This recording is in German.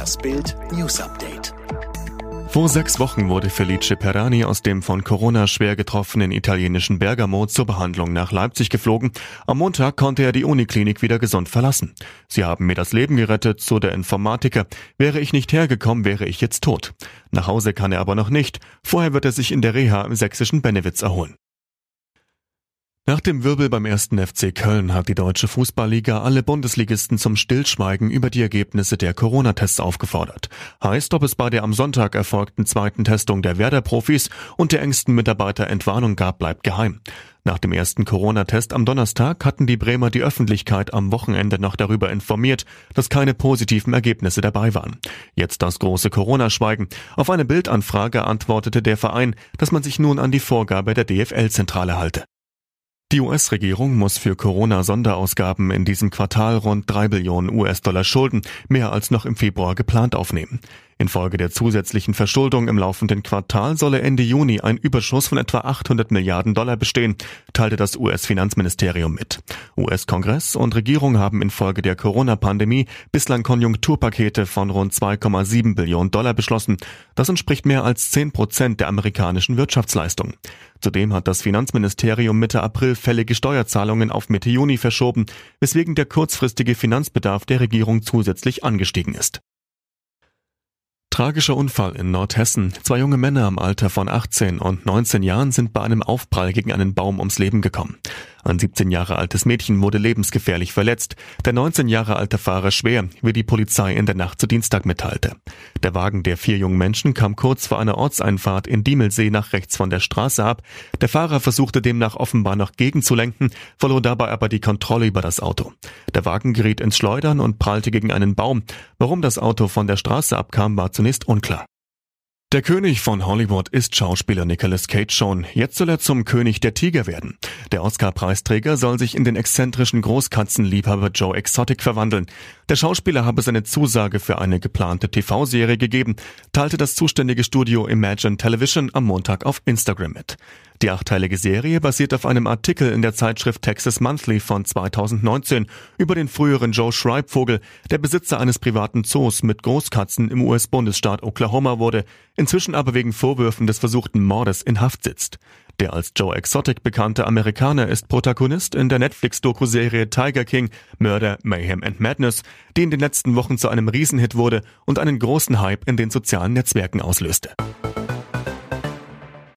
Das Bild News Update. Vor sechs Wochen wurde Felice Perani aus dem von Corona schwer getroffenen italienischen Bergamo zur Behandlung nach Leipzig geflogen. Am Montag konnte er die Uniklinik wieder gesund verlassen. Sie haben mir das Leben gerettet, so der Informatiker. Wäre ich nicht hergekommen, wäre ich jetzt tot. Nach Hause kann er aber noch nicht. Vorher wird er sich in der Reha im sächsischen Benewitz erholen. Nach dem Wirbel beim ersten FC Köln hat die Deutsche Fußballliga alle Bundesligisten zum Stillschweigen über die Ergebnisse der Corona-Tests aufgefordert. Heißt, ob es bei der am Sonntag erfolgten zweiten Testung der Werder-Profis und der engsten Mitarbeiter Entwarnung gab, bleibt geheim. Nach dem ersten Corona-Test am Donnerstag hatten die Bremer die Öffentlichkeit am Wochenende noch darüber informiert, dass keine positiven Ergebnisse dabei waren. Jetzt das große Corona-Schweigen. Auf eine Bildanfrage antwortete der Verein, dass man sich nun an die Vorgabe der DFL-Zentrale halte. Die US-Regierung muss für Corona-Sonderausgaben in diesem Quartal rund drei Billionen US-Dollar Schulden, mehr als noch im Februar geplant aufnehmen. Infolge der zusätzlichen Verschuldung im laufenden Quartal solle Ende Juni ein Überschuss von etwa 800 Milliarden Dollar bestehen, teilte das US-Finanzministerium mit. US-Kongress und Regierung haben infolge der Corona-Pandemie bislang Konjunkturpakete von rund 2,7 Billionen Dollar beschlossen. Das entspricht mehr als 10 Prozent der amerikanischen Wirtschaftsleistung. Zudem hat das Finanzministerium Mitte April fällige Steuerzahlungen auf Mitte Juni verschoben, weswegen der kurzfristige Finanzbedarf der Regierung zusätzlich angestiegen ist. Tragischer Unfall in Nordhessen. Zwei junge Männer im Alter von 18 und 19 Jahren sind bei einem Aufprall gegen einen Baum ums Leben gekommen. Ein 17 Jahre altes Mädchen wurde lebensgefährlich verletzt. Der 19 Jahre alte Fahrer schwer, wie die Polizei in der Nacht zu Dienstag mitteilte. Der Wagen der vier jungen Menschen kam kurz vor einer Ortseinfahrt in Diemelsee nach rechts von der Straße ab. Der Fahrer versuchte demnach offenbar noch gegenzulenken, verlor dabei aber die Kontrolle über das Auto. Der Wagen geriet ins Schleudern und prallte gegen einen Baum. Warum das Auto von der Straße abkam, war zunächst unklar. Der König von Hollywood ist Schauspieler Nicolas Cage schon. Jetzt soll er zum König der Tiger werden. Der Oscar-Preisträger soll sich in den exzentrischen Großkatzenliebhaber Joe Exotic verwandeln. Der Schauspieler habe seine Zusage für eine geplante TV-Serie gegeben, teilte das zuständige Studio Imagine Television am Montag auf Instagram mit. Die achteilige Serie basiert auf einem Artikel in der Zeitschrift Texas Monthly von 2019 über den früheren Joe Schreibvogel, der Besitzer eines privaten Zoos mit Großkatzen im US-Bundesstaat Oklahoma wurde, inzwischen aber wegen Vorwürfen des versuchten Mordes in Haft sitzt. Der als Joe Exotic bekannte Amerikaner ist Protagonist in der Netflix-Doku-Serie Tiger King Murder, Mayhem and Madness, die in den letzten Wochen zu einem Riesenhit wurde und einen großen Hype in den sozialen Netzwerken auslöste.